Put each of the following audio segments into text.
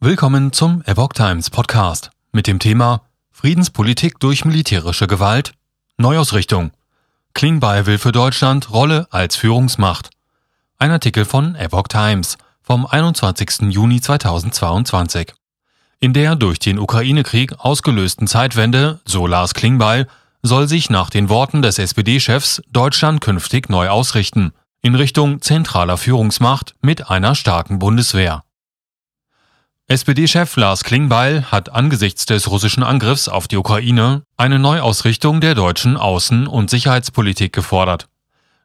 Willkommen zum Epoch Times Podcast mit dem Thema Friedenspolitik durch militärische Gewalt, Neuausrichtung. Klingbeil will für Deutschland Rolle als Führungsmacht. Ein Artikel von Epoch Times vom 21. Juni 2022. In der durch den Ukraine-Krieg ausgelösten Zeitwende, so Lars Klingbeil, soll sich nach den Worten des SPD-Chefs Deutschland künftig neu ausrichten, in Richtung zentraler Führungsmacht mit einer starken Bundeswehr. SPD-Chef Lars Klingbeil hat angesichts des russischen Angriffs auf die Ukraine eine Neuausrichtung der deutschen Außen- und Sicherheitspolitik gefordert.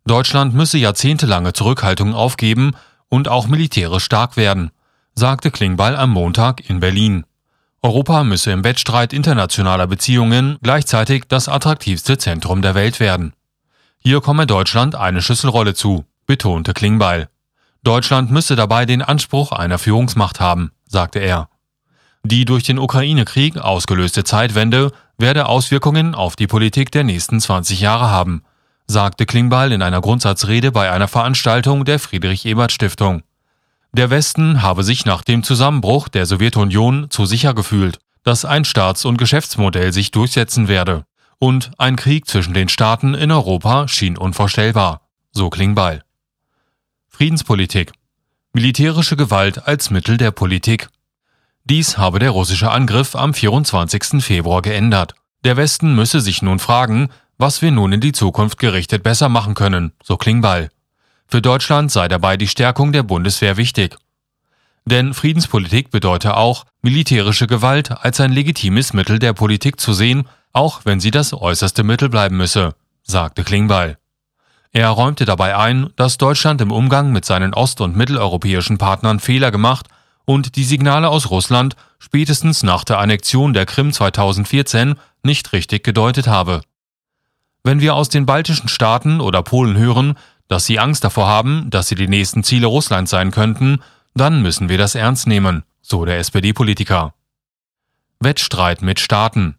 Deutschland müsse jahrzehntelange Zurückhaltung aufgeben und auch militärisch stark werden, sagte Klingbeil am Montag in Berlin. Europa müsse im Wettstreit internationaler Beziehungen gleichzeitig das attraktivste Zentrum der Welt werden. Hier komme Deutschland eine Schlüsselrolle zu, betonte Klingbeil. Deutschland müsse dabei den Anspruch einer Führungsmacht haben sagte er. Die durch den Ukraine-Krieg ausgelöste Zeitwende werde Auswirkungen auf die Politik der nächsten 20 Jahre haben, sagte Klingbeil in einer Grundsatzrede bei einer Veranstaltung der Friedrich-Ebert-Stiftung. Der Westen habe sich nach dem Zusammenbruch der Sowjetunion zu sicher gefühlt, dass ein Staats- und Geschäftsmodell sich durchsetzen werde. Und ein Krieg zwischen den Staaten in Europa schien unvorstellbar, so Klingbeil. Friedenspolitik Militärische Gewalt als Mittel der Politik. Dies habe der russische Angriff am 24. Februar geändert. Der Westen müsse sich nun fragen, was wir nun in die Zukunft gerichtet besser machen können, so Klingbeil. Für Deutschland sei dabei die Stärkung der Bundeswehr wichtig. Denn Friedenspolitik bedeute auch, militärische Gewalt als ein legitimes Mittel der Politik zu sehen, auch wenn sie das äußerste Mittel bleiben müsse, sagte Klingbeil. Er räumte dabei ein, dass Deutschland im Umgang mit seinen ost- und mitteleuropäischen Partnern Fehler gemacht und die Signale aus Russland spätestens nach der Annexion der Krim 2014 nicht richtig gedeutet habe. Wenn wir aus den baltischen Staaten oder Polen hören, dass sie Angst davor haben, dass sie die nächsten Ziele Russlands sein könnten, dann müssen wir das ernst nehmen, so der SPD-Politiker. Wettstreit mit Staaten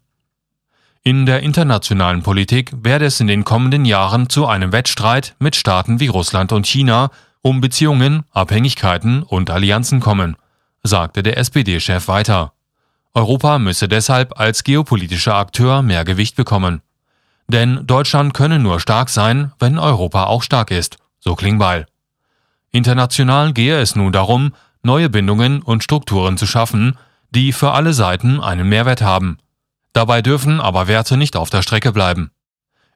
in der internationalen Politik werde es in den kommenden Jahren zu einem Wettstreit mit Staaten wie Russland und China um Beziehungen, Abhängigkeiten und Allianzen kommen, sagte der SPD-Chef weiter. Europa müsse deshalb als geopolitischer Akteur mehr Gewicht bekommen. Denn Deutschland könne nur stark sein, wenn Europa auch stark ist, so Klingbeil. International gehe es nun darum, neue Bindungen und Strukturen zu schaffen, die für alle Seiten einen Mehrwert haben, Dabei dürfen aber Werte nicht auf der Strecke bleiben.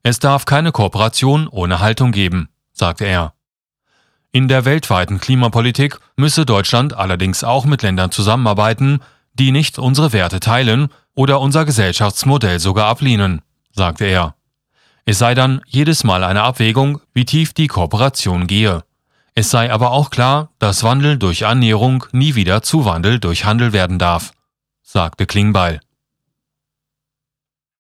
Es darf keine Kooperation ohne Haltung geben, sagte er. In der weltweiten Klimapolitik müsse Deutschland allerdings auch mit Ländern zusammenarbeiten, die nicht unsere Werte teilen oder unser Gesellschaftsmodell sogar ablehnen, sagte er. Es sei dann jedes Mal eine Abwägung, wie tief die Kooperation gehe. Es sei aber auch klar, dass Wandel durch Annäherung nie wieder zu Wandel durch Handel werden darf, sagte Klingbeil.